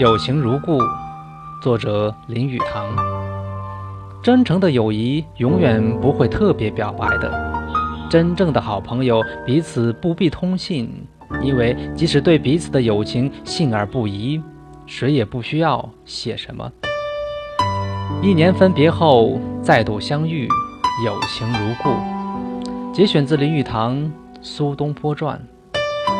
有情如故，作者林语堂。真诚的友谊永远不会特别表白的，真正的好朋友彼此不必通信，因为即使对彼此的友情信而不疑，谁也不需要写什么。一年分别后再度相遇，友情如故。节选自林语堂《苏东坡传》。